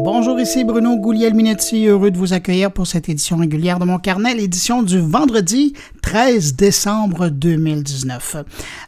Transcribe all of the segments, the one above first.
Bonjour, ici Bruno Gouliel-Minetti, heureux de vous accueillir pour cette édition régulière de mon carnet, l'édition du vendredi 13 décembre 2019.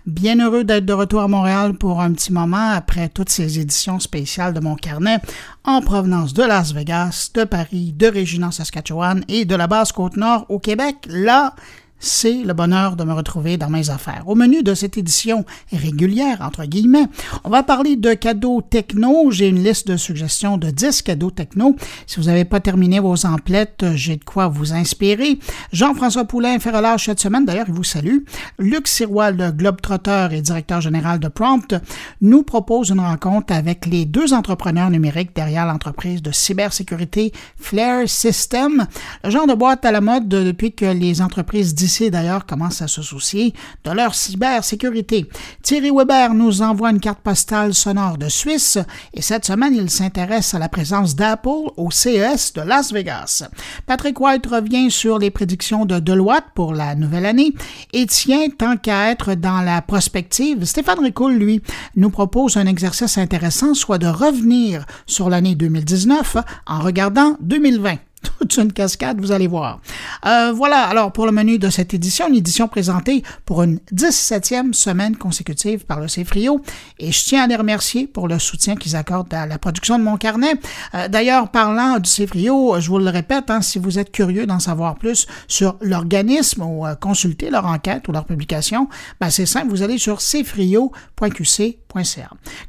Bien heureux d'être de retour à Montréal pour un petit moment après toutes ces éditions spéciales de mon carnet en provenance de Las Vegas, de Paris, de Régina, Saskatchewan et de la base Côte-Nord au Québec. Là, c'est le bonheur de me retrouver dans mes affaires. Au menu de cette édition régulière, entre guillemets, on va parler de cadeaux techno. J'ai une liste de suggestions de 10 cadeaux techno. Si vous n'avez pas terminé vos emplettes, j'ai de quoi vous inspirer. Jean-François Poulain fait relâche cette semaine, d'ailleurs, il vous salue. Luc Sirois, le globe-trotteur et directeur général de Prompt, nous propose une rencontre avec les deux entrepreneurs numériques derrière l'entreprise de cybersécurité Flare System, le genre de boîte à la mode depuis que les entreprises d'ailleurs commencent à se soucier de leur cybersécurité. Thierry Weber nous envoie une carte postale sonore de Suisse et cette semaine, il s'intéresse à la présence d'Apple au CES de Las Vegas. Patrick White revient sur les prédictions de Deloitte pour la nouvelle année et tient tant qu'à être dans la prospective. Stéphane Ricoul, lui, nous propose un exercice intéressant, soit de revenir sur l'année 2019 en regardant 2020 toute une cascade, vous allez voir. Euh, voilà, alors pour le menu de cette édition, une édition présentée pour une 17e semaine consécutive par le CFRIO, et je tiens à les remercier pour le soutien qu'ils accordent à la production de mon carnet. Euh, d'ailleurs, parlant du CFRIO, je vous le répète, hein, si vous êtes curieux d'en savoir plus sur l'organisme ou euh, consulter leur enquête ou leur publication, ben c'est simple, vous allez sur cfrio.qc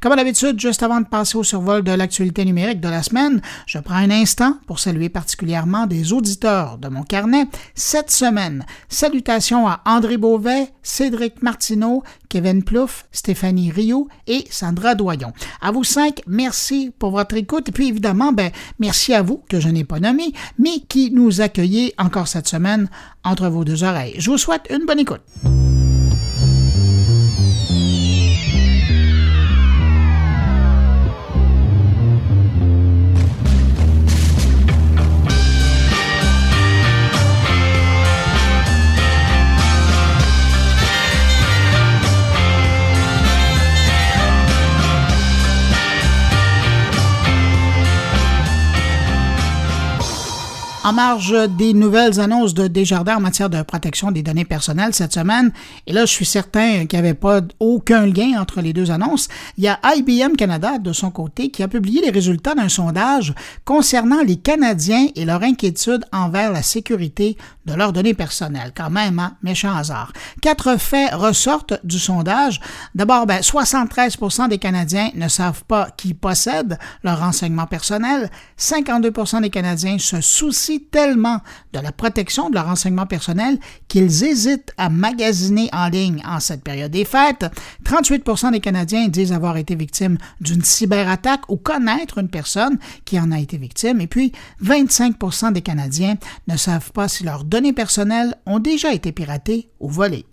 comme d'habitude, juste avant de passer au survol de l'actualité numérique de la semaine, je prends un instant pour saluer particulièrement des auditeurs de mon carnet cette semaine. Salutations à André Beauvais, Cédric Martineau, Kevin Plouffe, Stéphanie Rio et Sandra Doyon. À vous cinq, merci pour votre écoute. Et puis évidemment, ben, merci à vous que je n'ai pas nommé, mais qui nous accueillez encore cette semaine entre vos deux oreilles. Je vous souhaite une bonne écoute. En marge des nouvelles annonces de Desjardins en matière de protection des données personnelles cette semaine, et là je suis certain qu'il n'y avait pas aucun lien entre les deux annonces, il y a IBM Canada de son côté qui a publié les résultats d'un sondage concernant les Canadiens et leur inquiétude envers la sécurité de leurs données personnelles. Quand même, hein? méchant hasard. Quatre faits ressortent du sondage. D'abord, ben, 73 des Canadiens ne savent pas qui possède leurs renseignements personnels. 52 des Canadiens se soucient tellement de la protection de leurs renseignements personnels qu'ils hésitent à magasiner en ligne en cette période des fêtes. 38% des Canadiens disent avoir été victimes d'une cyberattaque ou connaître une personne qui en a été victime. Et puis, 25% des Canadiens ne savent pas si leurs données personnelles ont déjà été piratées ou volées.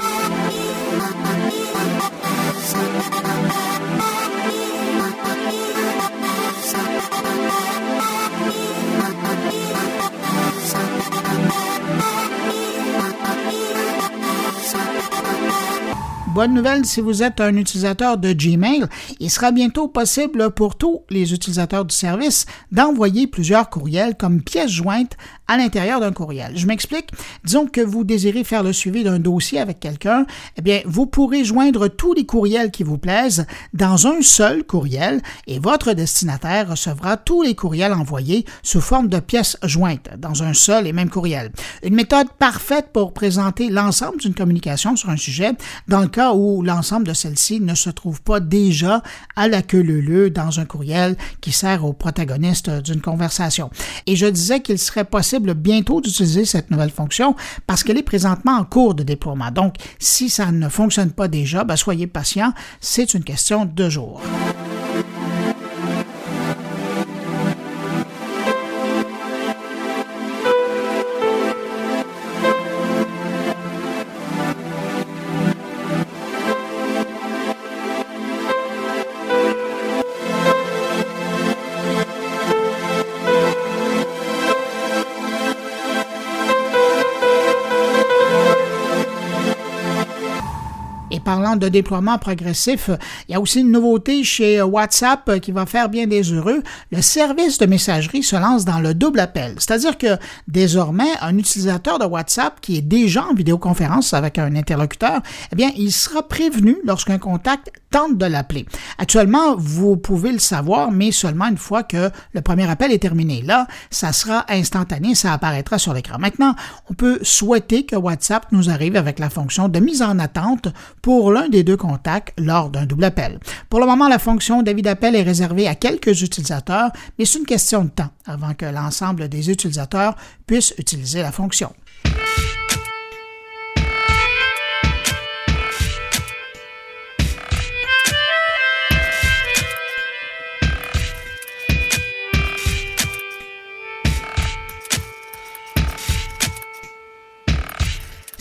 Bonne nouvelle si vous êtes un utilisateur de Gmail, il sera bientôt possible pour tous les utilisateurs du service d'envoyer plusieurs courriels comme pièces jointes à l'intérieur d'un courriel. Je m'explique. Disons que vous désirez faire le suivi d'un dossier avec quelqu'un, eh bien, vous pourrez joindre tous les courriels qui vous plaisent dans un seul courriel et votre destinataire recevra tous les courriels envoyés sous forme de pièces jointes dans un seul et même courriel. Une méthode parfaite pour présenter l'ensemble d'une communication sur un sujet dans le cas où l'ensemble de celle-ci ne se trouve pas déjà à la queue leu dans un courriel qui sert au protagoniste d'une conversation. Et je disais qu'il serait possible bientôt d'utiliser cette nouvelle fonction parce qu'elle est présentement en cours de déploiement. Donc, si ça ne fonctionne pas déjà, ben, soyez patient, c'est une question de jours. Parlant de déploiement progressif, il y a aussi une nouveauté chez WhatsApp qui va faire bien des heureux. Le service de messagerie se lance dans le double appel. C'est-à-dire que désormais, un utilisateur de WhatsApp qui est déjà en vidéoconférence avec un interlocuteur, eh bien, il sera prévenu lorsqu'un contact tente de l'appeler. Actuellement, vous pouvez le savoir, mais seulement une fois que le premier appel est terminé. Là, ça sera instantané, ça apparaîtra sur l'écran. Maintenant, on peut souhaiter que WhatsApp nous arrive avec la fonction de mise en attente pour l'un des deux contacts lors d'un double appel. Pour le moment, la fonction d'avis d'appel est réservée à quelques utilisateurs, mais c'est une question de temps avant que l'ensemble des utilisateurs puissent utiliser la fonction.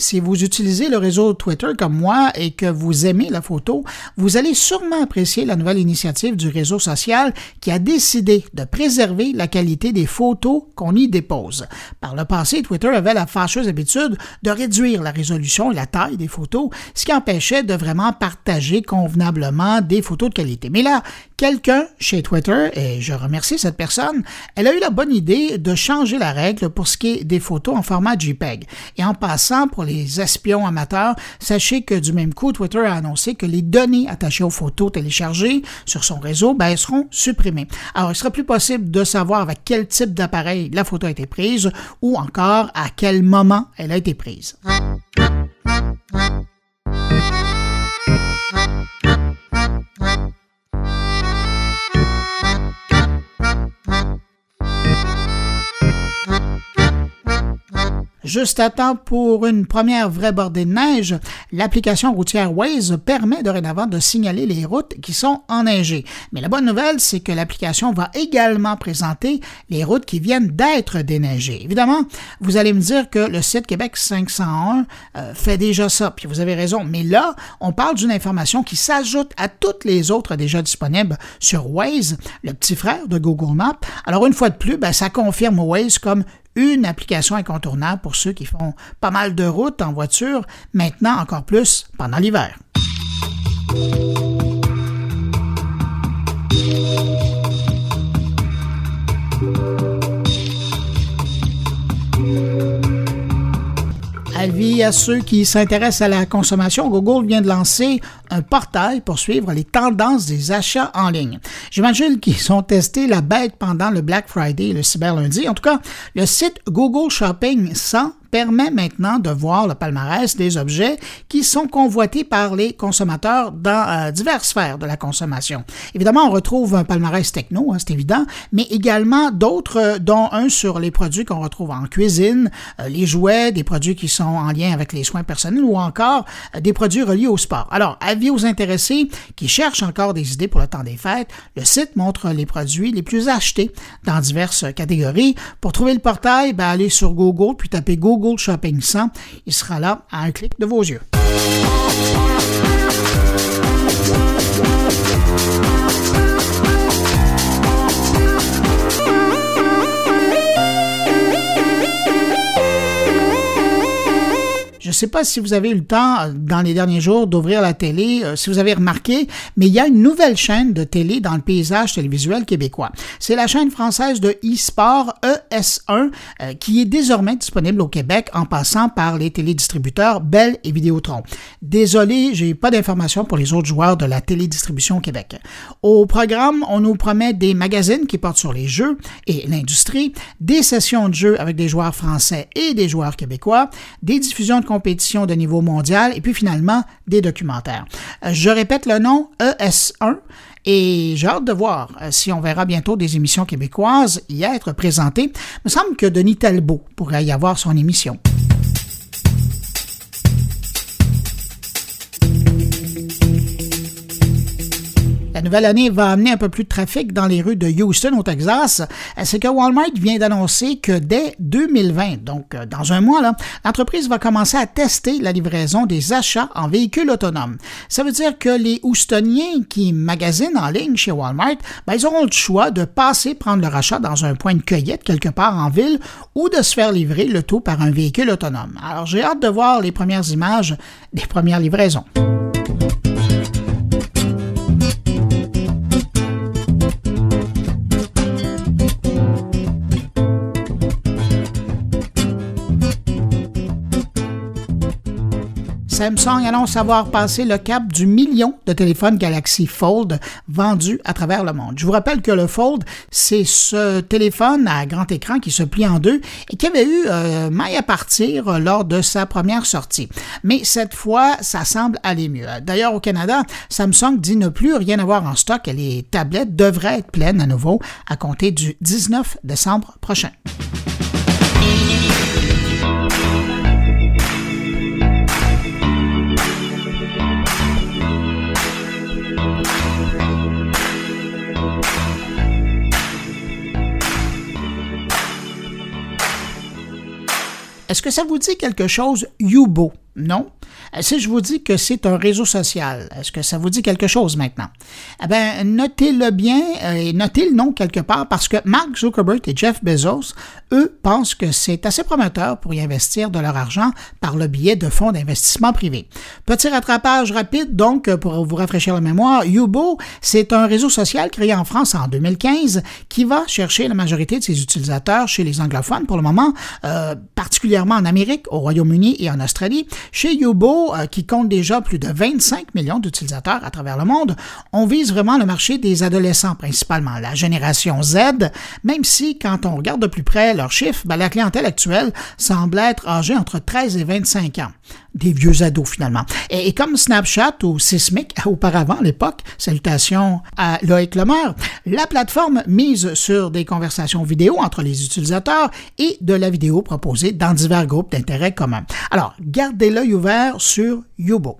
Si vous utilisez le réseau Twitter comme moi et que vous aimez la photo, vous allez sûrement apprécier la nouvelle initiative du réseau social qui a décidé de préserver la qualité des photos qu'on y dépose. Par le passé, Twitter avait la fâcheuse habitude de réduire la résolution et la taille des photos, ce qui empêchait de vraiment partager convenablement des photos de qualité. Mais là, quelqu'un chez Twitter, et je remercie cette personne, elle a eu la bonne idée de changer la règle pour ce qui est des photos en format JPEG. Et en passant pour les espions amateurs, sachez que du même coup, Twitter a annoncé que les données attachées aux photos téléchargées sur son réseau ben, seront supprimées. Alors, il sera plus possible de savoir avec quel type d'appareil la photo a été prise ou encore à quel moment elle a été prise. Juste à temps pour une première vraie bordée de neige, l'application routière Waze permet dorénavant de signaler les routes qui sont enneigées. Mais la bonne nouvelle, c'est que l'application va également présenter les routes qui viennent d'être déneigées. Évidemment, vous allez me dire que le site Québec 501 euh, fait déjà ça, puis vous avez raison. Mais là, on parle d'une information qui s'ajoute à toutes les autres déjà disponibles sur Waze, le petit frère de Google Maps. Alors une fois de plus, ben, ça confirme Waze comme une application incontournable pour ceux qui font pas mal de routes en voiture, maintenant encore plus pendant l'hiver. Avis à ceux qui s'intéressent à la consommation, Google vient de lancer un portail pour suivre les tendances des achats en ligne. J'imagine qu'ils ont testé la bête pendant le Black Friday et le Cyber Lundi. En tout cas, le site Google Shopping 100 permet maintenant de voir le palmarès des objets qui sont convoités par les consommateurs dans euh, diverses sphères de la consommation. Évidemment, on retrouve un palmarès techno, hein, c'est évident, mais également d'autres, euh, dont un sur les produits qu'on retrouve en cuisine, euh, les jouets, des produits qui sont en lien avec les soins personnels ou encore des produits reliés au sport. Alors, avis aux intéressés qui cherchent encore des idées pour le temps des fêtes, le site montre les produits les plus achetés dans diverses catégories. Pour trouver le portail, ben, allez sur Google puis tapez Google Shopping 100. Il sera là à un clic de vos yeux. Je ne sais pas si vous avez eu le temps euh, dans les derniers jours d'ouvrir la télé, euh, si vous avez remarqué, mais il y a une nouvelle chaîne de télé dans le paysage télévisuel québécois. C'est la chaîne française de e-sport ES1 euh, qui est désormais disponible au Québec en passant par les télédistributeurs Bell et Vidéotron. Désolé, j'ai pas d'informations pour les autres joueurs de la télédistribution au Québec. Au programme, on nous promet des magazines qui portent sur les jeux et l'industrie, des sessions de jeux avec des joueurs français et des joueurs québécois, des diffusions de compétition de niveau mondial et puis finalement des documentaires. Euh, je répète le nom ES1 et j'ai hâte de voir euh, si on verra bientôt des émissions québécoises y être présentées. Il me semble que Denis Talbot pourrait y avoir son émission. La nouvelle année va amener un peu plus de trafic dans les rues de Houston, au Texas. C'est que Walmart vient d'annoncer que dès 2020, donc euh, dans un mois, l'entreprise va commencer à tester la livraison des achats en véhicules autonomes. Ça veut dire que les Houstoniens qui magasinent en ligne chez Walmart, ben, ils auront le choix de passer prendre leur achat dans un point de cueillette quelque part en ville ou de se faire livrer le tout par un véhicule autonome. Alors j'ai hâte de voir les premières images des premières livraisons. Samsung annonce avoir passé le cap du million de téléphones Galaxy Fold vendus à travers le monde. Je vous rappelle que le Fold, c'est ce téléphone à grand écran qui se plie en deux et qui avait eu euh, maille à partir lors de sa première sortie. Mais cette fois, ça semble aller mieux. D'ailleurs, au Canada, Samsung dit ne plus rien avoir en stock et les tablettes devraient être pleines à nouveau à compter du 19 décembre prochain. Est-ce que ça vous dit quelque chose, Yubo? Non? Euh, si je vous dis que c'est un réseau social, est-ce que ça vous dit quelque chose maintenant? Eh bien, notez-le bien euh, et notez le nom quelque part parce que Mark Zuckerberg et Jeff Bezos, eux, pensent que c'est assez prometteur pour y investir de leur argent par le biais de fonds d'investissement privés. Petit rattrapage rapide, donc, pour vous rafraîchir la mémoire, Yubo, c'est un réseau social créé en France en 2015 qui va chercher la majorité de ses utilisateurs chez les anglophones pour le moment, euh, particulièrement en Amérique, au Royaume-Uni et en Australie. Chez Yubo, euh, qui compte déjà plus de 25 millions d'utilisateurs à travers le monde, on vise vraiment le marché des adolescents principalement, la génération Z, même si quand on regarde de plus près leurs chiffres, ben, la clientèle actuelle semble être âgée entre 13 et 25 ans. Des vieux ados finalement. Et, comme Snapchat ou Sismic auparavant à l'époque, salutations à Loïc Lemaire, la plateforme mise sur des conversations vidéo entre les utilisateurs et de la vidéo proposée dans divers groupes d'intérêt communs. Alors, gardez l'œil ouvert sur Yubo.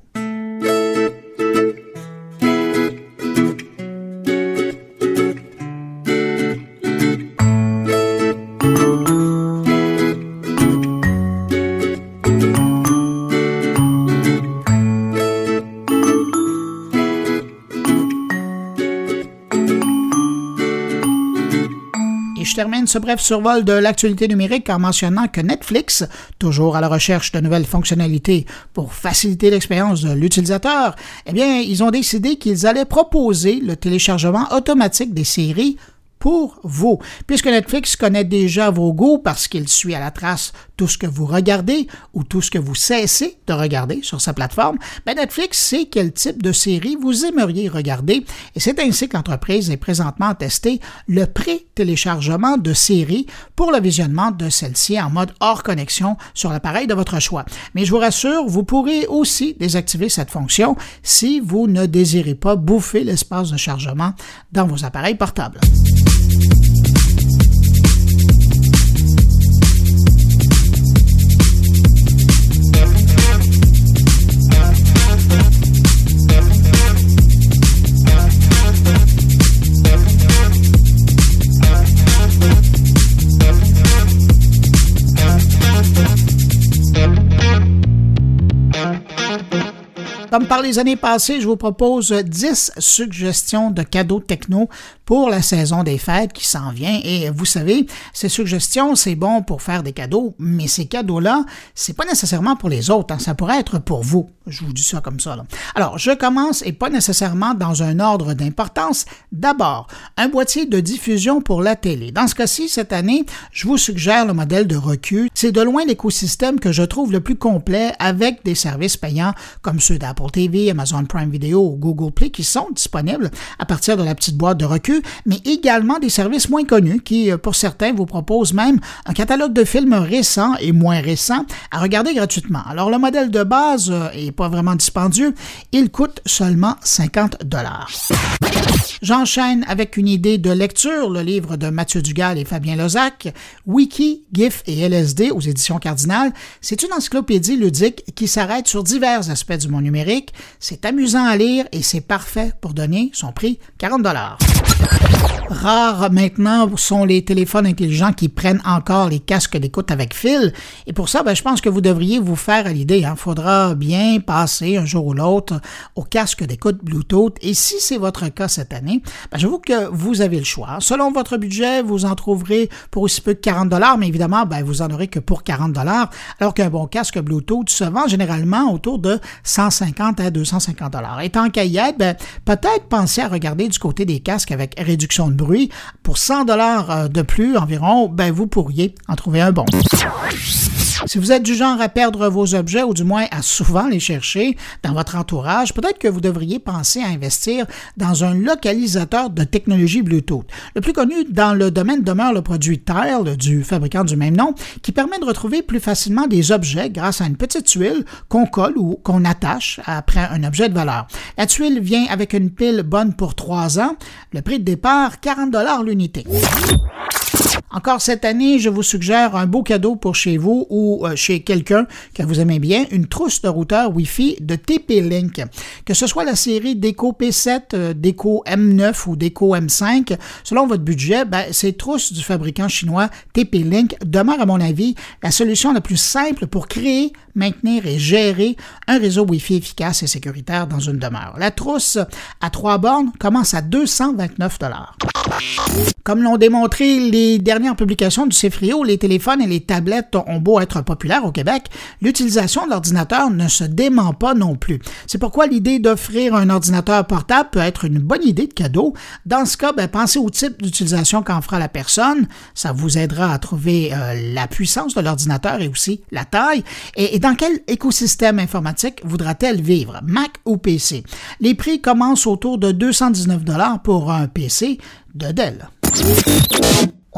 Termine ce bref survol de l'actualité numérique en mentionnant que Netflix, toujours à la recherche de nouvelles fonctionnalités pour faciliter l'expérience de l'utilisateur, eh bien, ils ont décidé qu'ils allaient proposer le téléchargement automatique des séries pour vous. Puisque Netflix connaît déjà vos goûts parce qu'il suit à la trace tout ce que vous regardez ou tout ce que vous cessez de regarder sur sa plateforme, ben Netflix sait quel type de série vous aimeriez regarder et c'est ainsi que l'entreprise est présentement testée le pré-téléchargement de séries pour le visionnement de celles-ci en mode hors connexion sur l'appareil de votre choix. Mais je vous rassure, vous pourrez aussi désactiver cette fonction si vous ne désirez pas bouffer l'espace de chargement dans vos appareils portables. Comme par les années passées, je vous propose 10 suggestions de cadeaux techno pour la saison des fêtes qui s'en vient. Et vous savez, ces suggestions, c'est bon pour faire des cadeaux, mais ces cadeaux-là, c'est pas nécessairement pour les autres. Hein. Ça pourrait être pour vous. Je vous dis ça comme ça. Alors, je commence et pas nécessairement dans un ordre d'importance. D'abord, un boîtier de diffusion pour la télé. Dans ce cas-ci, cette année, je vous suggère le modèle de recul. C'est de loin l'écosystème que je trouve le plus complet avec des services payants comme ceux d'Apple TV, Amazon Prime Video ou Google Play qui sont disponibles à partir de la petite boîte de recul, mais également des services moins connus qui, euh, pour certains, vous proposent même un catalogue de films récents et moins récents à regarder gratuitement. Alors, le modèle de base euh, pas vraiment dispendieux. Il coûte seulement 50 dollars. J'enchaîne avec une idée de lecture, le livre de Mathieu Dugal et Fabien Lozac, Wiki, GIF et LSD aux éditions Cardinal. C'est une encyclopédie ludique qui s'arrête sur divers aspects du monde numérique. C'est amusant à lire et c'est parfait pour donner son prix 40 dollars. Rares maintenant sont les téléphones intelligents qui prennent encore les casques d'écoute avec fil. Et pour ça, ben, je pense que vous devriez vous faire à l'idée. Il hein. faudra bien passer un jour ou l'autre au casque d'écoute Bluetooth. Et si c'est votre cas cette année, ben, j'avoue que vous avez le choix. Selon votre budget, vous en trouverez pour aussi peu que 40 mais évidemment, ben, vous en aurez que pour 40 alors qu'un bon casque Bluetooth se vend généralement autour de 150 à 250 Étant qu'à y être, peut-être penser à regarder du côté des casques avec réduction de bruit pour 100 dollars euh, de plus environ, ben vous pourriez en trouver un bon. Si vous êtes du genre à perdre vos objets ou du moins à souvent les chercher dans votre entourage, peut-être que vous devriez penser à investir dans un localisateur de technologie Bluetooth. Le plus connu dans le domaine demeure le produit Tile du fabricant du même nom qui permet de retrouver plus facilement des objets grâce à une petite tuile qu'on colle ou qu'on attache après un objet de valeur. La tuile vient avec une pile bonne pour trois ans. Le prix départ, 40 l'unité. Encore cette année, je vous suggère un beau cadeau pour chez vous ou euh, chez quelqu'un que vous aimez bien, une trousse de routeur Wi-Fi de TP-Link. Que ce soit la série Deco P7, euh, Deco M9 ou Deco M5, selon votre budget, ben, ces trousses du fabricant chinois TP-Link demeurent à mon avis la solution la plus simple pour créer, maintenir et gérer un réseau Wi-Fi efficace et sécuritaire dans une demeure. La trousse à trois bornes commence à 229 Comme l'ont démontré les derniers dernières publications du CFRIO, les téléphones et les tablettes ont beau être populaires au Québec, l'utilisation de l'ordinateur ne se dément pas non plus. C'est pourquoi l'idée d'offrir un ordinateur portable peut être une bonne idée de cadeau. Dans ce cas, ben, pensez au type d'utilisation qu'en fera la personne. Ça vous aidera à trouver euh, la puissance de l'ordinateur et aussi la taille. Et, et dans quel écosystème informatique voudra-t-elle vivre, Mac ou PC? Les prix commencent autour de 219 pour un PC de Dell.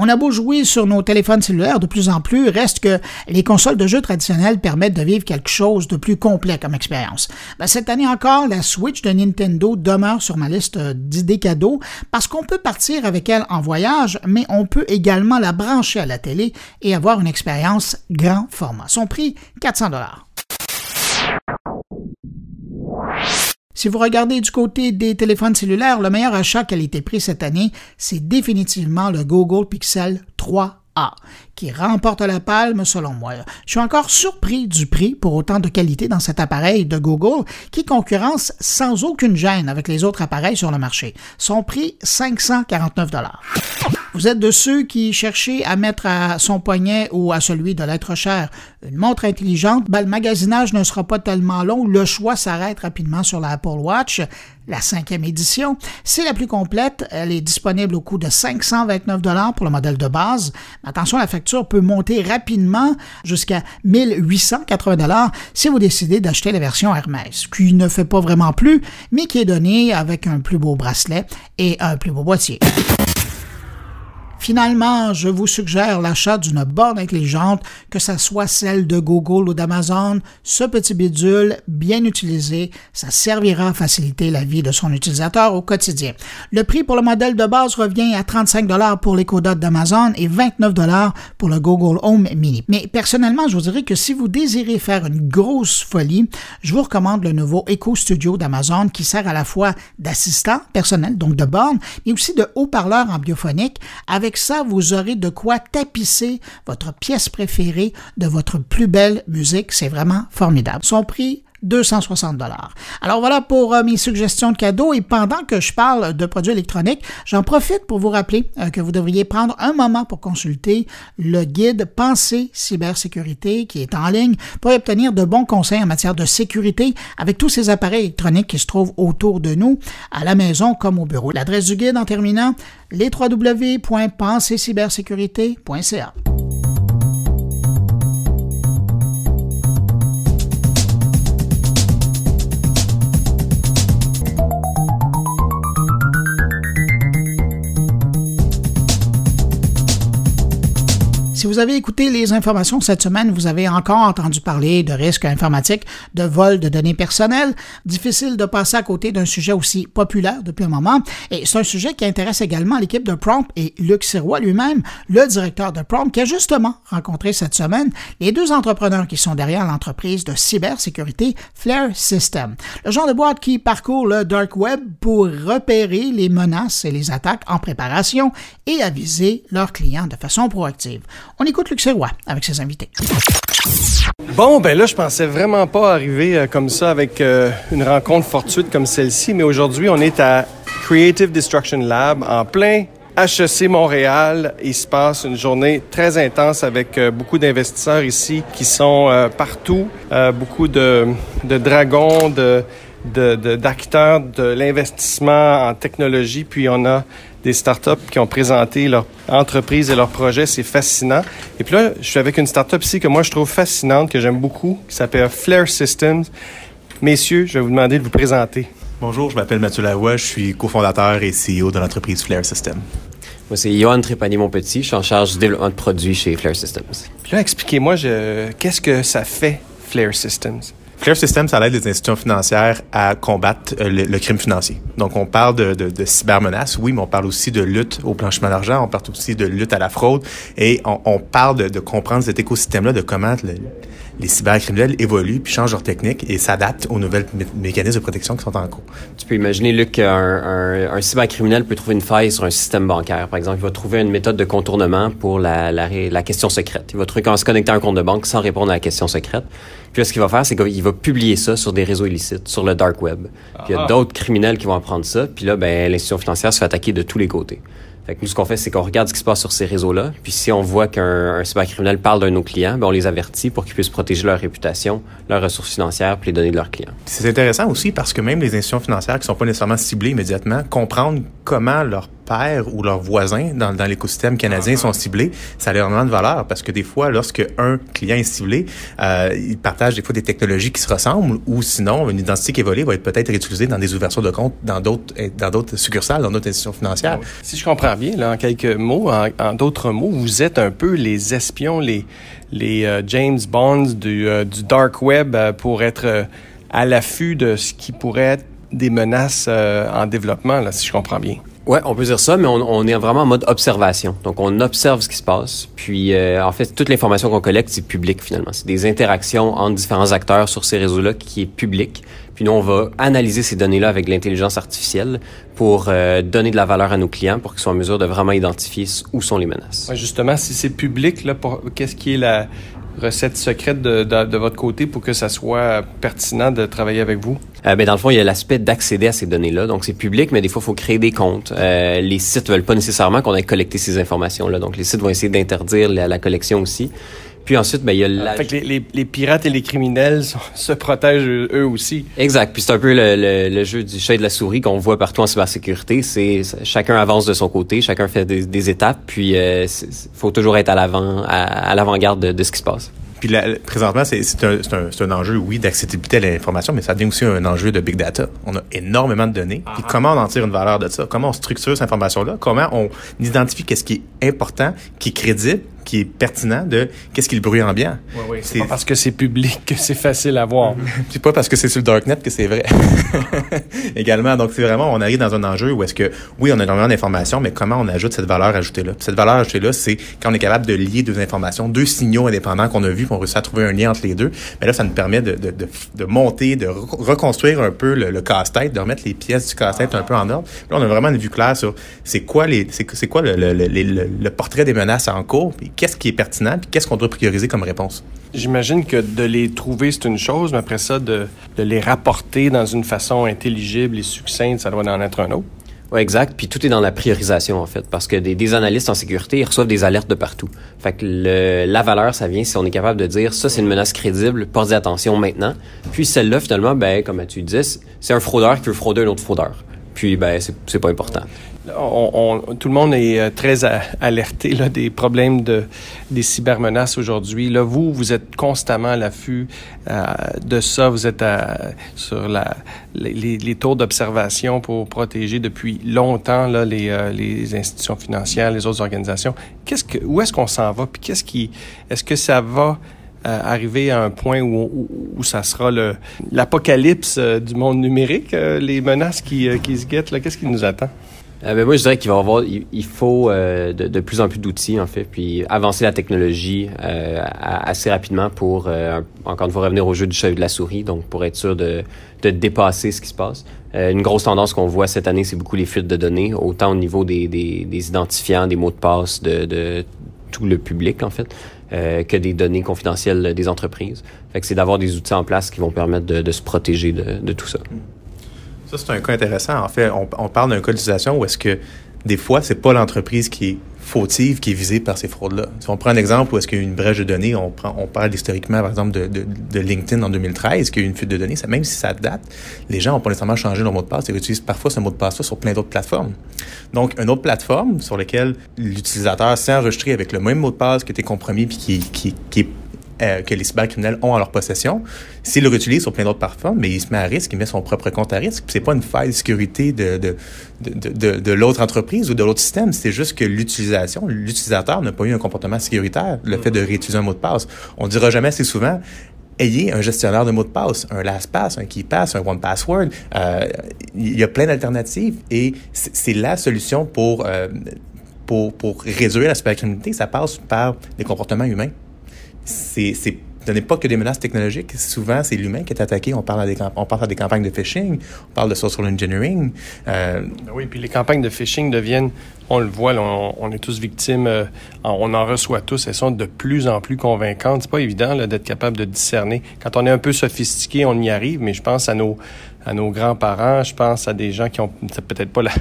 On a beau jouer sur nos téléphones cellulaires de plus en plus, reste que les consoles de jeux traditionnelles permettent de vivre quelque chose de plus complet comme expérience. Ben, cette année encore, la Switch de Nintendo demeure sur ma liste d'idées cadeaux parce qu'on peut partir avec elle en voyage, mais on peut également la brancher à la télé et avoir une expérience grand format. Son prix, 400 dollars. Si vous regardez du côté des téléphones cellulaires, le meilleur achat qualité-prix cette année, c'est définitivement le Google Pixel 3 qui remporte la palme selon moi. Je suis encore surpris du prix pour autant de qualité dans cet appareil de Google qui concurrence sans aucune gêne avec les autres appareils sur le marché. Son prix 549 Vous êtes de ceux qui cherchaient à mettre à son poignet ou à celui de l'être cher une montre intelligente, ben, le magasinage ne sera pas tellement long, le choix s'arrête rapidement sur l'Apple Watch la cinquième édition. C'est la plus complète. Elle est disponible au coût de 529 dollars pour le modèle de base. Attention, la facture peut monter rapidement jusqu'à 1880 dollars si vous décidez d'acheter la version Hermès, qui ne fait pas vraiment plus, mais qui est donnée avec un plus beau bracelet et un plus beau boîtier. Finalement, je vous suggère l'achat d'une borne intelligente, que ce soit celle de Google ou d'Amazon. Ce petit bidule, bien utilisé, ça servira à faciliter la vie de son utilisateur au quotidien. Le prix pour le modèle de base revient à 35 dollars pour l'Echo Dot d'Amazon et 29 dollars pour le Google Home Mini. Mais personnellement, je vous dirais que si vous désirez faire une grosse folie, je vous recommande le nouveau Echo Studio d'Amazon qui sert à la fois d'assistant personnel, donc de borne, mais aussi de haut-parleur en biophonique avec ça, vous aurez de quoi tapisser votre pièce préférée de votre plus belle musique. C'est vraiment formidable. Son prix, 260 dollars. Alors voilà pour euh, mes suggestions de cadeaux et pendant que je parle de produits électroniques, j'en profite pour vous rappeler euh, que vous devriez prendre un moment pour consulter le guide Pensée cybersécurité qui est en ligne pour obtenir de bons conseils en matière de sécurité avec tous ces appareils électroniques qui se trouvent autour de nous, à la maison comme au bureau. L'adresse du guide en terminant, les www.pensezcybersécurité.ca. Si vous avez écouté les informations cette semaine, vous avez encore entendu parler de risques informatiques, de vol de données personnelles. Difficile de passer à côté d'un sujet aussi populaire depuis un moment. Et c'est un sujet qui intéresse également l'équipe de Prompt et Luc Sirois lui-même, le directeur de Prompt, qui a justement rencontré cette semaine les deux entrepreneurs qui sont derrière l'entreprise de cybersécurité Flare System. Le genre de boîte qui parcourt le dark web pour repérer les menaces et les attaques en préparation et aviser leurs clients de façon proactive. On écoute Luc Sirois avec ses invités. Bon, ben là, je pensais vraiment pas arriver euh, comme ça avec euh, une rencontre fortuite comme celle-ci, mais aujourd'hui, on est à Creative Destruction Lab en plein HEC Montréal. Il se passe une journée très intense avec euh, beaucoup d'investisseurs ici qui sont partout, beaucoup de, de dragons, de d'acteurs de, l'investissement en technologie, puis on a des startups qui ont présenté leur entreprise et leurs projets. C'est fascinant. Et puis là, je suis avec une startup ici que moi, je trouve fascinante, que j'aime beaucoup, qui s'appelle Flare Systems. Messieurs, je vais vous demander de vous présenter. Bonjour, je m'appelle Mathieu Lavoie, je suis cofondateur et CEO de l'entreprise Flare Systems. Moi, c'est Johan Trépanier-Montpetit, je suis en charge du développement de produits chez Flare Systems. Puis là, expliquez-moi, qu'est-ce que ça fait, Flare Systems? Clear System, ça aide les institutions financières à combattre euh, le, crime financier. Donc, on parle de, de, cybermenaces, oui, mais on parle aussi de lutte au blanchiment d'argent, on parle aussi de lutte à la fraude, et on, parle de, comprendre cet écosystème-là, de comment les cybercriminels évoluent, puis changent leur technique et s'adaptent aux nouvelles mécanismes de protection qui sont en cours. Tu peux imaginer, Luc, qu'un un, un, cybercriminel peut trouver une faille sur un système bancaire. Par exemple, il va trouver une méthode de contournement pour la, la, la question secrète. Il va trouver comment se connecter à un compte de banque sans répondre à la question secrète. Puis là, ce qu'il va faire, c'est qu'il va publier ça sur des réseaux illicites, sur le dark web. Puis il y a ah. d'autres criminels qui vont apprendre ça. Puis là, ben, l'institution financière se fait attaquer de tous les côtés. Fait que nous, ce qu'on fait, c'est qu'on regarde ce qui se passe sur ces réseaux-là. Puis si on voit qu'un cybercriminel parle d'un de nos clients, ben on les avertit pour qu'ils puissent protéger leur réputation, leurs ressources financières, puis les données de leurs clients. C'est intéressant aussi parce que même les institutions financières qui sont pas nécessairement ciblées immédiatement, comprendre comment leur ou leurs voisins dans, dans l'écosystème canadien sont ciblés, ça a énormément de valeur parce que des fois, lorsque un client est ciblé, euh, il partage des fois des technologies qui se ressemblent ou sinon, une identité qui est volée va être peut-être réutilisée dans des ouvertures de compte dans d'autres dans d'autres succursales, dans d'autres institutions financières. Si je comprends bien, là, en quelques mots, en, d'autres mots, vous êtes un peu les espions, les les euh, James Bonds du, euh, du dark web pour être à l'affût de ce qui pourrait être des menaces en développement, là, si je comprends bien. Ouais, on peut dire ça, mais on, est vraiment en mode observation. Donc, on observe ce qui se passe. Puis, euh, en fait, toute l'information qu'on collecte, c'est public finalement. C'est des interactions entre différents acteurs sur ces réseaux-là qui est public. Puis, nous, on va analyser ces données-là avec l'intelligence artificielle pour euh, donner de la valeur à nos clients pour qu'ils soient en mesure de vraiment identifier où sont les menaces. Justement, si c'est public, là, qu'est-ce qui est la, recette secrète de, votre côté pour que ça soit pertinent de travailler avec vous? Euh, ben dans le fond, il y a l'aspect d'accéder à ces données-là. Donc, c'est public, mais des fois, il faut créer des comptes. Euh, les sites veulent pas nécessairement qu'on ait collecté ces informations-là. Donc, les sites vont essayer d'interdire la, collection aussi. Puis ensuite, ben, il y a la... Fait que les, les, pirates et les criminels se protègent eux aussi. Exact. Puis c'est un peu le, le, le, jeu du chat et de la souris qu'on voit partout en cybersécurité. C'est chacun avance de son côté, chacun fait des, des étapes, puis il euh, faut toujours être à l'avant, à, à l'avant-garde de, de ce qui se passe. Puis là, présentement, c'est un, un, un, enjeu, oui, d'accessibilité à l'information, mais ça devient aussi un enjeu de big data. On a énormément de données. Puis comment on en tire une valeur de ça? Comment on structure cette information-là? Comment on identifie qu'est-ce qui est important, qui est crédible, qui est pertinent de qu'est-ce qui est le bruit ambiant. Oui, oui. C'est pas parce que c'est public que c'est facile à voir. c'est pas parce que c'est sur le darknet que c'est vrai. Également, donc c'est vraiment, on arrive dans un enjeu où est-ce que, oui, on a énormément d'informations, mais comment on ajoute cette valeur ajoutée-là? Cette valeur ajoutée-là, c'est quand on est capable de lier deux informations, deux signaux indépendants qu'on a vus, qu'on réussit à trouver un lien entre les deux. Mais là, ça nous permet de, de, de, de monter, de reconstruire un peu le, le casse-tête, de remettre les pièces du casse-tête un peu en ordre. Là, on a vraiment une vue claire sur c'est quoi les, c'est quoi le, le, le, le, portrait des menaces en cours, qu'est-ce qui est pertinent, puis qu'est-ce qu'on doit prioriser comme réponse? J'imagine que de les trouver, c'est une chose, mais après ça, de, de, les rapporter dans une façon intelligible et succincte, ça doit en être un autre. Oui, exact. Puis tout est dans la priorisation, en fait, parce que des, des analystes en sécurité, ils reçoivent des alertes de partout. Fait que le, la valeur, ça vient si on est capable de dire, ça, c'est une menace crédible, portez attention maintenant. Puis celle-là, finalement, ben, comme tu disais, c'est un fraudeur qui veut frauder un autre fraudeur. Puis, ben, c'est pas important. Tout le monde est euh, très alerté des problèmes de, des cybermenaces aujourd'hui. Vous, vous êtes constamment à l'affût euh, de ça. Vous êtes à, sur la, les, les tours d'observation pour protéger depuis longtemps euh, les institutions financières, les autres organisations. Qu'est-ce que, où est-ce qu'on s'en va? Puis qu'est-ce qui, est-ce que ça va arriver à un point où, ça sera l'apocalypse du monde numérique, les menaces qui, qui se guettent? Là, qu'est-ce qui nous attend? Euh, ben moi, je dirais qu'il va avoir, il, faut euh, de, de, plus en plus d'outils en fait, puis avancer la technologie euh, assez rapidement pour euh, encore une fois revenir au jeu du chat et de la souris, donc pour être sûr de, de dépasser ce qui se passe. une grosse tendance qu'on voit cette année, c'est beaucoup les fuites de données, autant au niveau des, des, des identifiants, des mots de passe de, de tout le public en fait, que des données confidentielles des entreprises. Fait que c'est d'avoir des outils en place qui vont permettre de, de se protéger de, de tout ça. Ça, c'est un cas intéressant. En fait, on, parle d'un cas d'utilisation où est-ce que des fois, c'est pas l'entreprise qui est fautive qui est visée par ces fraudes-là. Si on prend un exemple où est-ce qu'il y a une brèche de données, on, parle historiquement, par exemple, de, de, de LinkedIn en 2013, qu'il y a eu une fuite de données, ça, même si ça date, les gens n'ont pas nécessairement changé leur mot de passe et utilisent parfois ce mot de passe-là sur plein d'autres plateformes. Donc, une autre plateforme sur laquelle l'utilisateur s'est enregistré avec le même mot de passe qui était compromis puis qui, qui, qui est euh, que les cybercriminels ont en leur possession. S'il le réutilise sur plein d'autres plateformes, mais il se met à risque, il met son propre compte à risque. C'est pas une faille de sécurité de, de, de, de, de l'autre entreprise ou de l'autre système. C'est juste que l'utilisation, l'utilisateur n'a pas eu un comportement sécuritaire, le fait de réutiliser un mot de passe. On dira jamais assez souvent, ayez un gestionnaire de mots de passe, un LastPass, un KeyPass, un OnePassword. Euh, il y a plein d'alternatives et c'est la solution pour, euh, pour, pour réduire la cybercriminalité. Ça passe par des comportements humains c'est ce n'est pas que des menaces technologiques. Souvent, c'est l'humain qui est attaqué. On parle, à des, on parle à des campagnes de phishing, on parle de social engineering. Euh... Ben oui, puis les campagnes de phishing deviennent, on le voit, on, est tous victimes, euh, on en reçoit tous. Elles sont de plus en plus convaincantes. C'est pas évident d'être capable de discerner. Quand on est un peu sophistiqué, on y arrive, mais je pense à nos à nos grands-parents, je pense à des gens qui ont peut-être pas la,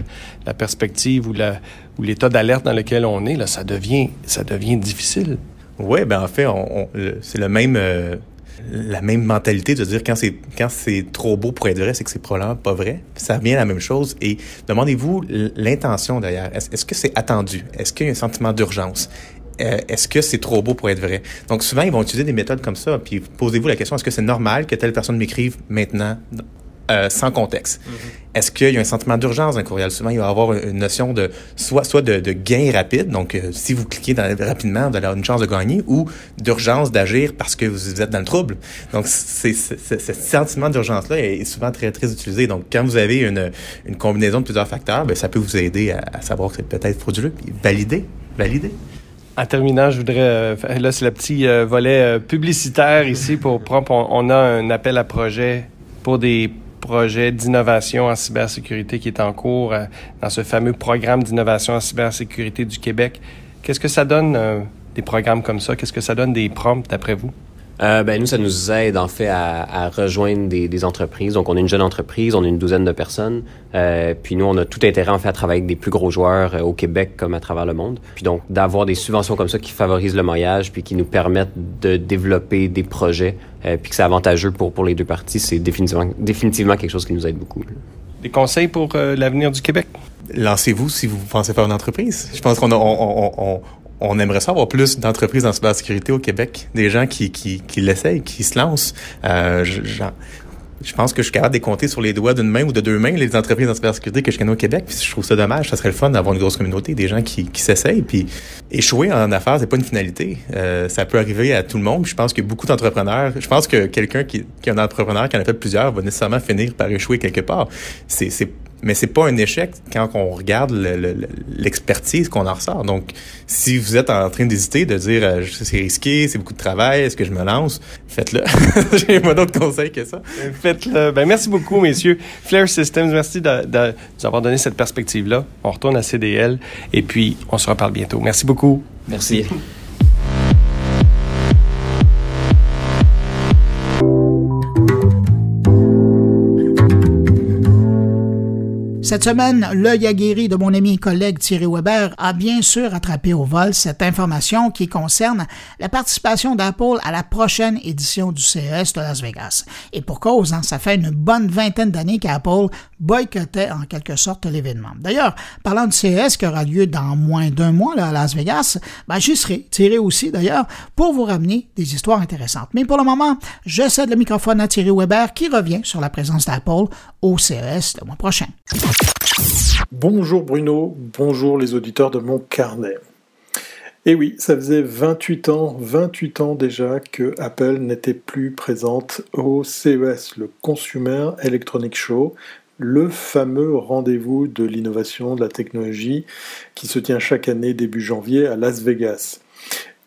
la, perspective ou la ou l'état d'alerte dans lequel on est. Là, ça devient ça devient difficile. Oui, ben en fait, c'est le même euh, la même mentalité de dire quand c'est quand c'est trop beau pour être vrai, c'est que c'est probablement pas vrai. Ça revient à la même chose. Et demandez-vous l'intention derrière. Est-ce que c'est attendu? Est-ce qu'il y a un sentiment d'urgence? Euh, est-ce que c'est trop beau pour être vrai? Donc souvent, ils vont utiliser des méthodes comme ça. Puis posez-vous la question, est-ce que c'est normal que telle personne m'écrive maintenant? Euh, sans contexte. Mm-hmm. Est-ce qu'il y a un sentiment d'urgence dans un courriel? Souvent, il va y avoir une notion de soit, soit de, de gain rapide, donc euh, si vous cliquez dans, rapidement, vous allez avoir une chance de gagner, ou d'urgence d'agir parce que vous êtes dans le trouble. Donc, c'est, ce sentiment d'urgence-là est souvent très, très utilisé. Donc, quand vous avez une, une combinaison de plusieurs facteurs, bien, ça peut vous aider à, à savoir que c'est peut-être frauduleux. Valider, valider? En terminant, je voudrais, euh, là, c'est le petit volet publicitaire ici pour prendre, on, on a un appel à projet pour des projet d'innovation en cybersécurité qui est en cours euh, dans ce fameux programme d'innovation en cybersécurité du Québec. Qu'est-ce que ça donne, euh, des programmes comme ça? Qu'est-ce que ça donne des prompts, d'après vous? Euh, ben nous, ça nous aide en fait à, à rejoindre des, des, entreprises. Donc, on est une jeune entreprise, on est une douzaine de personnes. Euh, puis nous, on a tout intérêt en fait à travailler avec des plus gros joueurs euh, au Québec comme à travers le monde. Puis donc, d'avoir des subventions comme ça qui favorisent le maillage, puis qui nous permettent de développer des projets, euh, puis que c'est avantageux pour pour les deux parties, c'est définitivement définitivement quelque chose qui nous aide beaucoup. Des conseils pour euh, l'avenir du Québec? Lancez-vous si vous pensez faire une entreprise. Je pense qu'on a, on, on, on aimerait ça avoir plus d'entreprises en cybersécurité au Québec, des gens qui, qui, qui l'essayent, qui se lancent. Euh, je, je pense que je suis capable de compter sur les doigts d'une main ou de deux mains les entreprises en cybersécurité que je connais au Québec. Puis je trouve ça dommage. Ça serait le fun d'avoir une grosse communauté, des gens qui, qui s'essayent. Puis échouer en affaires, c'est pas une finalité. Euh, ça peut arriver à tout le monde. je pense que beaucoup d'entrepreneurs. Je pense que quelqu'un qui, qui est un entrepreneur qui en a fait plusieurs va nécessairement finir par échouer quelque part. C'est mais c'est pas un échec quand on regarde l'expertise qu'on en ressort. Donc, si vous êtes en train d'hésiter, de dire euh, c'est risqué, c'est beaucoup de travail, est-ce que je me lance, faites-le. J'ai pas d'autres conseils que ça. Faites-le. Ben, merci beaucoup, messieurs. Flair Systems, merci de, de, de nous avoir donné cette perspective-là. On retourne à CDL et puis on se reparle bientôt. Merci beaucoup. Merci. Cette semaine, l'œil aguerri de mon ami et collègue Thierry Weber a bien sûr attrapé au vol cette information qui concerne la participation d'Apple à la prochaine édition du CES de Las Vegas. Et pour cause, hein, ça fait une bonne vingtaine d'années qu'Apple boycottait en quelque sorte l'événement. D'ailleurs, parlant du CES qui aura lieu dans moins d'un mois à Las Vegas, ben, j'y serai, Thierry aussi d'ailleurs, pour vous ramener des histoires intéressantes. Mais pour le moment, je cède le microphone à Thierry Weber qui revient sur la présence d'Apple au CES le mois prochain. Bonjour Bruno, bonjour les auditeurs de mon carnet. Et eh oui, ça faisait 28 ans, 28 ans déjà que Apple n'était plus présente au CES, le Consumer Electronic Show, le fameux rendez-vous de l'innovation, de la technologie qui se tient chaque année début janvier à Las Vegas.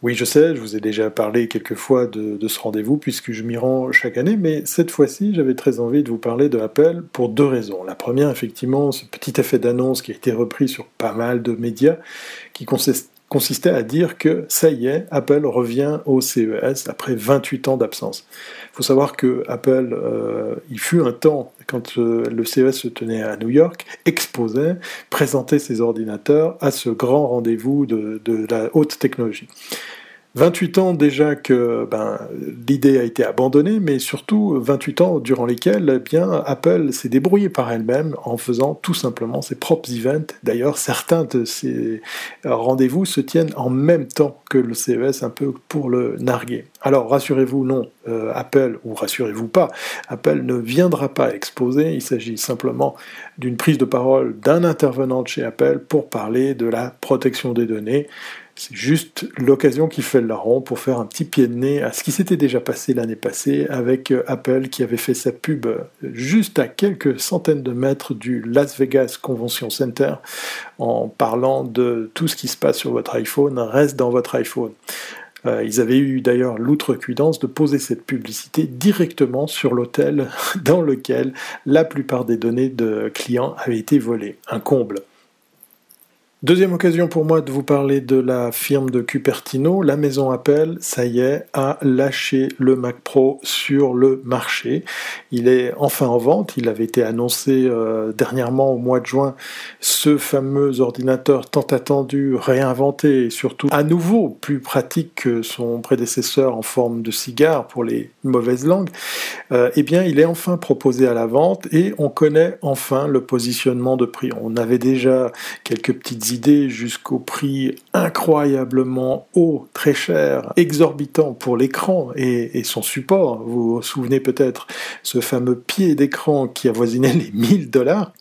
Oui, je sais, je vous ai déjà parlé quelques fois de, ce rendez-vous puisque je m'y rends chaque année, mais cette fois-ci, j'avais très envie de vous parler de Apple pour deux raisons. La première, effectivement, ce petit effet d'annonce qui a été repris sur pas mal de médias, qui consistait à dire que ça y est, Apple revient au CES après 28 ans d'absence. Il faut savoir que Apple, euh, il fut un temps, quand euh, le CES se tenait à New York, exposait, présentait ses ordinateurs à ce grand rendez-vous de la haute technologie. 28 ans déjà que ben, l'idée a été abandonnée, mais surtout 28 ans durant lesquels eh bien, Apple s'est débrouillé par elle-même en faisant tout simplement ses propres events. D'ailleurs, certains de ces rendez-vous se tiennent en même temps que le CES, un peu pour le narguer. Alors rassurez-vous, non, euh, Apple, ou rassurez-vous pas, Apple ne viendra pas exposer, il s'agit simplement d'une prise de parole d'un intervenant de chez Apple pour parler de la protection des données. C'est juste l'occasion qui fait le larron pour faire un petit pied de nez à ce qui s'était déjà passé l'année passée avec euh, Apple qui avait fait sa pub euh, juste à quelques centaines de mètres du Las Vegas Convention Center en parlant de tout ce qui se passe sur votre iPhone reste dans votre iPhone. Euh, ils avaient eu d'ailleurs l'outrecuidance de poser cette publicité directement sur l'hôtel dans lequel la plupart des données de clients avaient été volées. Un comble. Deuxième occasion pour moi de vous parler de la firme de Cupertino. La maison Apple, ça y est, a lâché le Mac Pro sur le marché. Il est enfin en vente. Il avait été annoncé euh, dernièrement au mois de juin. Ce fameux ordinateur tant attendu, réinventé et surtout à nouveau plus pratique que son prédécesseur en forme de cigare pour les mauvaises langues. Euh, eh bien, il est enfin proposé à la vente et on connaît enfin le positionnement de prix. On avait déjà quelques petites jusqu'au prix incroyablement haut, très cher, exorbitant pour l'écran et, son support. Vous vous souvenez peut-être ce fameux pied d'écran qui avoisinait les 1000 dollars?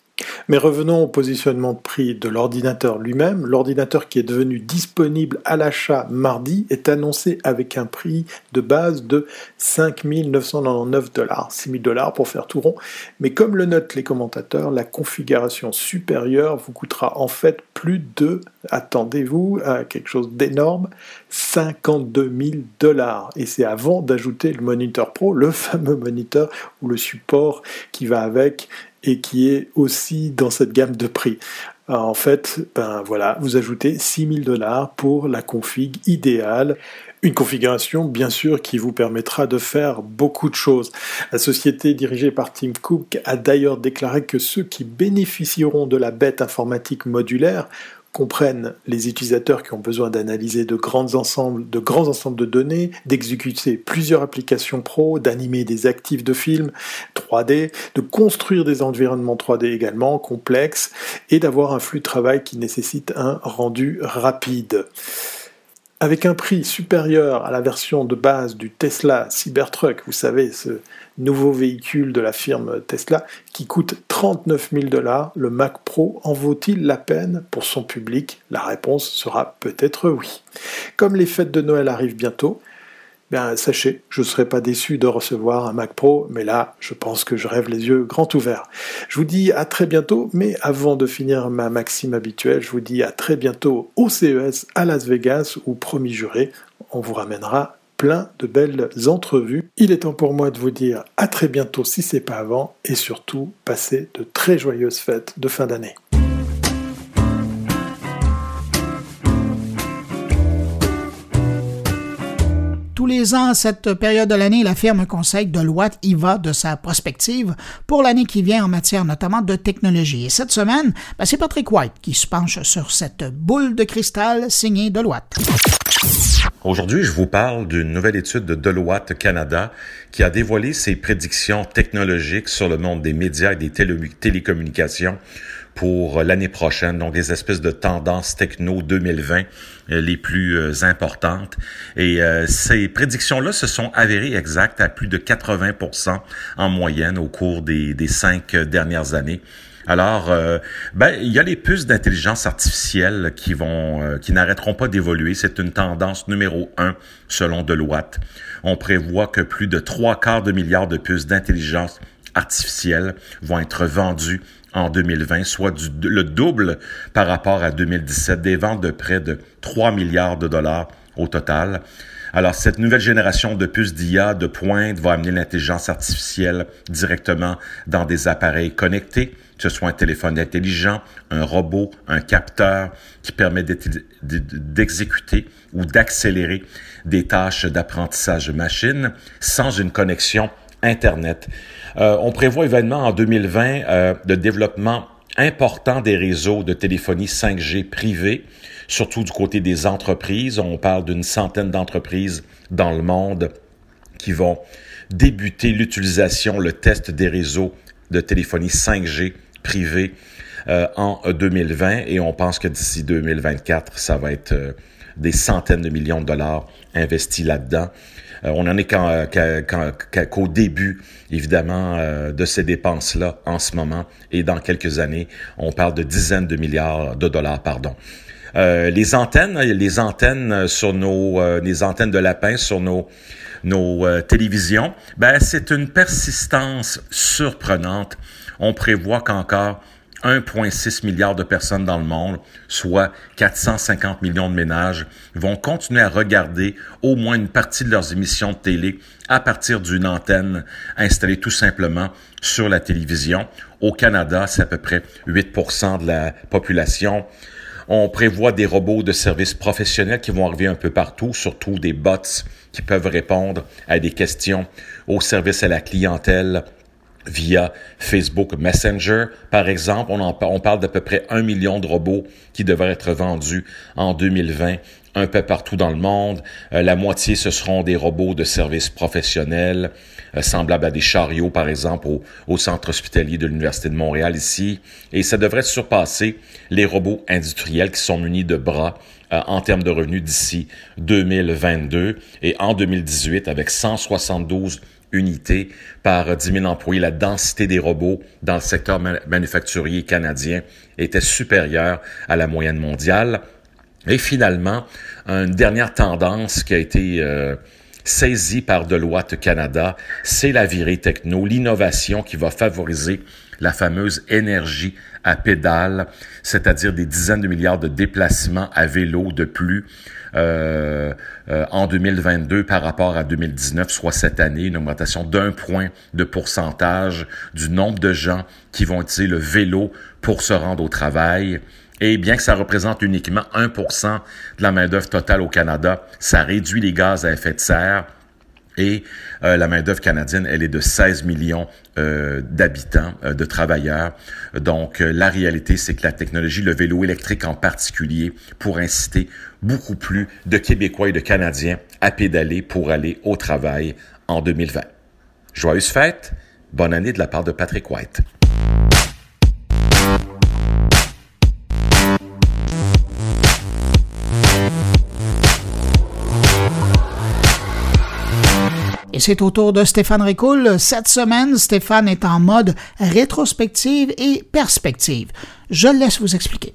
Mais revenons au positionnement de prix de l'ordinateur lui-même. L'ordinateur qui est devenu disponible à l'achat mardi est annoncé avec un prix de base de 5 999 dollars, 6 000 dollars pour faire tout rond. Mais comme le notent les commentateurs, la configuration supérieure vous coûtera en fait plus de, attendez-vous, à quelque chose d'énorme, 52 000 dollars. Et c'est avant d'ajouter le moniteur pro, le fameux moniteur ou le support qui va avec et qui est aussi dans cette gamme de prix. en fait, ben voilà, vous ajoutez 6000 dollars pour la config idéale. Une configuration, bien sûr, qui vous permettra de faire beaucoup de choses. La société dirigée par Tim Cook a d'ailleurs déclaré que ceux qui bénéficieront de la bête informatique modulaire comprennent les utilisateurs qui ont besoin d'analyser de grands ensembles, de données, d'exécuter plusieurs applications pro, d'animer des actifs de films 3D, de construire des environnements 3D également complexes et d'avoir un flux de travail qui nécessite un rendu rapide. Avec un prix supérieur à la version de base du Tesla Cybertruck, vous savez, ce nouveau véhicule de la firme Tesla, qui coûte 39 000 dollars, le Mac Pro en vaut-il la peine? Pour son public La réponse sera peut-être oui. Comme les fêtes de Noël arrivent bientôt, bien, sachez, je ne serai pas déçu de recevoir un Mac Pro, mais là, je pense que je rêve les yeux grands ouverts. Je vous dis à très bientôt, mais avant de finir ma maxime habituelle, je vous dis à très bientôt au CES à Las Vegas, où, promis juré, on vous ramènera plein de belles entrevues. Il est temps pour moi de vous dire à très bientôt si c'est pas avant, et surtout, passez de très joyeuses fêtes de fin d'année. Tous les ans, à cette période de l'année, la firme conseille Deloitte y va de sa prospective pour l'année qui vient en matière notamment de technologie. Et cette semaine, ben, c'est Patrick White qui se penche sur cette boule de cristal signée Deloitte. Aujourd'hui, je vous parle d'une nouvelle étude de Deloitte Canada qui a dévoilé ses prédictions technologiques sur le monde des médias et des télécommunications pour l'année prochaine, donc des espèces de tendances techno 2020 euh, les plus euh, importantes. Et euh, ces prédictions-là se sont avérées exactes à plus de 80% en moyenne au cours des, des cinq dernières années. Alors, ben, il y a les puces d'intelligence artificielle qui vont, qui n'arrêteront pas d'évoluer. C'est une tendance numéro un selon Deloitte. On prévoit que plus de trois quarts de milliards de puces d'intelligence artificielle vont être vendues en 2020, soit le double par rapport à 2017, des ventes de près de 3 milliards de dollars au total. Alors, cette nouvelle génération de puces d'IA de pointe va amener l'intelligence artificielle directement dans des appareils connectés, que ce soit un téléphone intelligent, un robot, un capteur qui permet d'exécuter ou d'accélérer des tâches d'apprentissage machine sans une connexion Internet. Euh, on prévoit également en 2020 euh, le développement important des réseaux de téléphonie 5G privés, surtout du côté des entreprises. On parle d'une centaine d'entreprises dans le monde qui vont débuter l'utilisation, le test des réseaux de téléphonie 5G privés euh, en 2020 et on pense que d'ici 2024, ça va être euh, des centaines de millions de dollars investis là-dedans. Euh, on en est qu'au début, évidemment, euh, de ces dépenses-là en ce moment. Et dans quelques années, on parle de dizaines de milliards de dollars, pardon. Euh, les antennes, les antennes sur nos, les antennes de lapin sur nos nos télévisions, ben c'est une persistance surprenante. On prévoit qu'encore 1,6 milliard de personnes dans le monde, soit 450 millions de ménages, vont continuer à regarder au moins une partie de leurs émissions de télé à partir d'une antenne installée tout simplement sur la télévision. Au Canada, c'est à peu près 8% de la population. On prévoit des robots de services professionnels qui vont arriver un peu partout, surtout des bots qui peuvent répondre à des questions au service à la clientèle via Facebook Messenger, par exemple. On, en, on parle d'à peu près un million de robots qui devraient être vendus en 2020 un peu partout dans le monde. Euh, la moitié, ce seront des robots de services professionnels, euh, semblables à des chariots, par exemple, au, centre hospitalier de l'Université de Montréal ici. Et ça devrait surpasser les robots industriels qui sont munis de bras euh, en termes de revenus d'ici 2022. Et en 2018, avec 172 unités par 10 000 employés, la densité des robots dans le secteur manufacturier canadien était supérieure à la moyenne mondiale. Et finalement, une dernière tendance qui a été euh, saisie par Deloitte Canada, c'est la virée techno, l'innovation qui va favoriser la fameuse énergie à pédale, c'est-à-dire des dizaines de milliards de déplacements à vélo de plus euh, euh, en 2022 par rapport à 2019, soit cette année, une augmentation d'un point de pourcentage du nombre de gens qui vont utiliser le vélo pour se rendre au travail. Et bien que ça représente uniquement 1% de la main-d'œuvre totale au Canada, ça réduit les gaz à effet de serre et euh, la main-d'œuvre canadienne, elle est de 16 millions euh, d'habitants, euh, de travailleurs. Donc, la réalité, c'est que la technologie, le vélo électrique en particulier, pour inciter beaucoup plus de Québécois et de Canadiens à pédaler pour aller au travail en 2020. Joyeuse fête, bonne année de la part de Patrick White. Et c'est au tour de Stéphane Ricoul. Cette semaine, Stéphane est en mode rétrospective et perspective. Je laisse vous expliquer.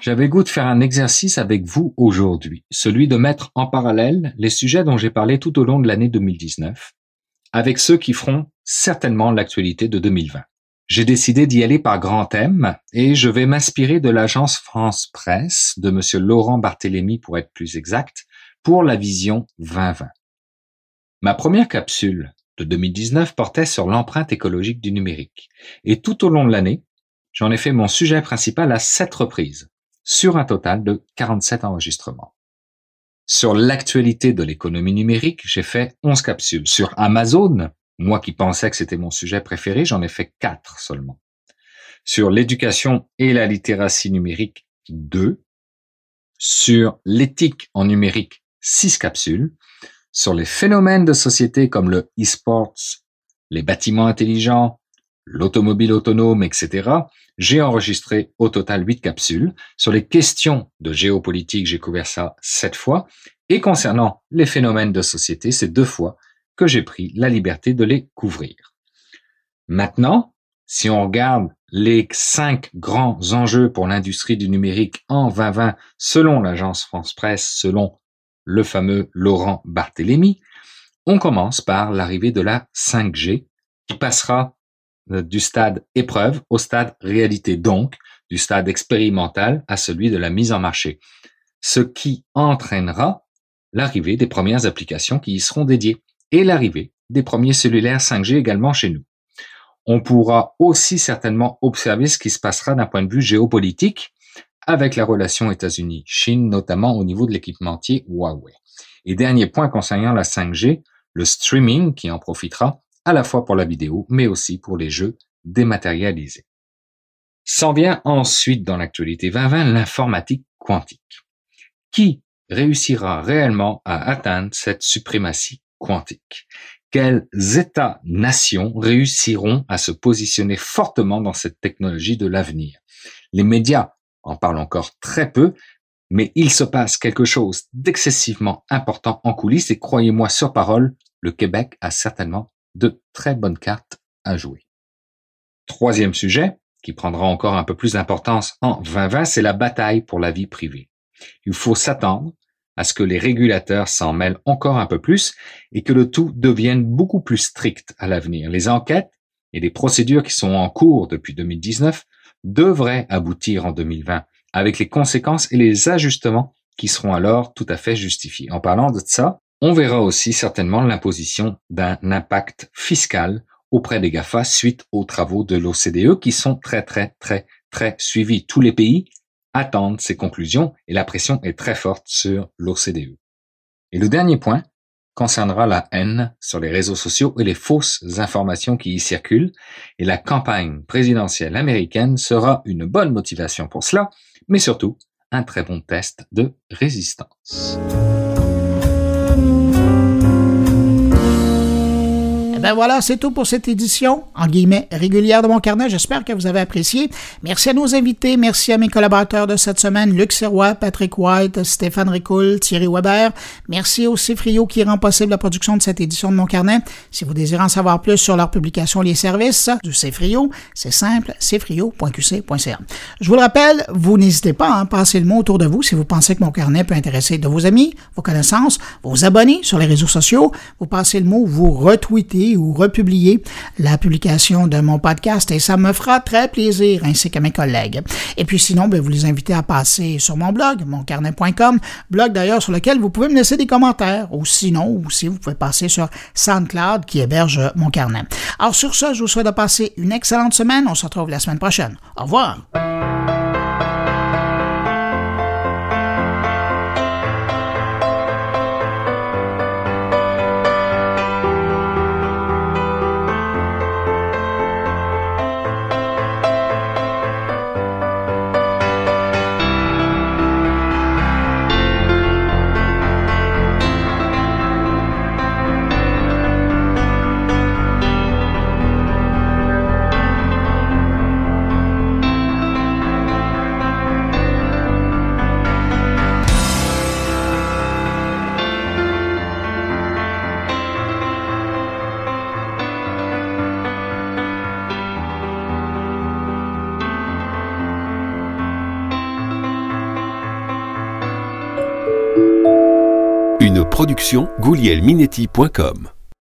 J'avais goût de faire un exercice avec vous aujourd'hui, celui de mettre en parallèle les sujets dont j'ai parlé tout au long de l'année 2019 avec ceux qui feront certainement l'actualité de 2020. J'ai décidé d'y aller par grand thème et je vais m'inspirer de l'agence France Presse, de monsieur Laurent Barthélémy pour être plus exact, pour la vision 2020. Ma première capsule de 2019 portait sur l'empreinte écologique du numérique. Et tout au long de l'année, j'en ai fait mon sujet principal à sept reprises. sur un total de 47 enregistrements. Sur l'actualité de l'économie numérique, j'ai fait 11 capsules. Sur Amazon, moi qui pensais que c'était mon sujet préféré, j'en ai fait 4 seulement. Sur l'éducation et la littératie numérique, 2. Sur l'éthique en numérique, 6 capsules. Sur les phénomènes de société comme le e-sports, les bâtiments intelligents, l'automobile autonome, etc., j'ai enregistré au total 8 capsules. Sur les questions de géopolitique, j'ai couvert ça 7 fois. Et concernant les phénomènes de société, c'est deux fois que j'ai pris la liberté de les couvrir. Maintenant, si on regarde les cinq grands enjeux pour l'industrie du numérique en 2020 selon l'agence France Presse, selon le fameux Laurent Barthélémy, on commence par l'arrivée de la 5G qui passera euh, du stade épreuve au stade réalité, donc du stade expérimental à celui de la mise en marché, ce qui entraînera l'arrivée des premières applications qui y seront dédiées et l'arrivée des premiers cellulaires 5G également chez nous. On pourra aussi certainement observer ce qui se passera d'un point de vue géopolitique avec la relation États-Unis-Chine, notamment au niveau de l'équipementier Huawei. Et dernier point concernant la 5G, le streaming qui en profitera à la fois pour la vidéo, mais aussi pour les jeux dématérialisés. S'en vient ensuite dans l'actualité 2020 l'informatique quantique. Qui réussira réellement à atteindre cette suprématie quantique Quels États-nations réussiront à se positionner fortement dans cette technologie de l'avenir? Les médias en parlent encore très peu, mais il se passe quelque chose d'excessivement important en coulisses et croyez-moi sur parole, le Québec a certainement de très bonnes cartes à jouer. Troisième sujet, qui prendra encore un peu plus d'importance en 2020, c'est la bataille pour la vie privée. Il faut s'attendre à ce que les régulateurs s'en mêlent encore un peu plus et que le tout devienne beaucoup plus strict à l'avenir. Les enquêtes et les procédures qui sont en cours depuis 2019 devraient aboutir en 2020 avec les conséquences et les ajustements qui seront alors tout à fait justifiés. En parlant de ça, on verra aussi certainement l'imposition d'un impact fiscal auprès des GAFA suite aux travaux de l'OCDE qui sont très très très très suivis. Tous les pays attendent ces conclusions et la pression est très forte sur l'OCDE. Et le dernier point concernera la haine sur les réseaux sociaux et les fausses informations qui y circulent et la campagne présidentielle américaine sera une bonne motivation pour cela, mais surtout un très bon test de résistance. Ben voilà, c'est tout pour cette édition, en guillemets, régulière de mon carnet. J'espère que vous avez apprécié. Merci à nos invités, merci à mes collaborateurs de cette semaine, Luc Serrois, Patrick White, Stéphane Ricoul, Thierry Weber. Merci au Cifrio qui rend possible la production de cette édition de mon carnet. Si vous désirez en savoir plus sur leur publication Les services du Cifrio, c'est simple, cifrio.qc.ca. Je vous le rappelle, vous n'hésitez pas à passer le mot autour de vous si vous pensez que mon carnet peut intéresser de vos amis, vos connaissances, vos abonnés sur les réseaux sociaux. Vous passez le mot, vous retweetez ou republier la publication de mon podcast et ça me fera très plaisir ainsi qu'à mes collègues. Et puis sinon, ben, vous les invitez à passer sur mon blog, moncarnet.com, blog d'ailleurs sur lequel vous pouvez me laisser des commentaires ou sinon, aussi vous pouvez passer sur SoundCloud qui héberge mon carnet. Alors sur ce, je vous souhaite de passer une excellente semaine. On se retrouve la semaine prochaine. Au revoir. Production goulielminetti.com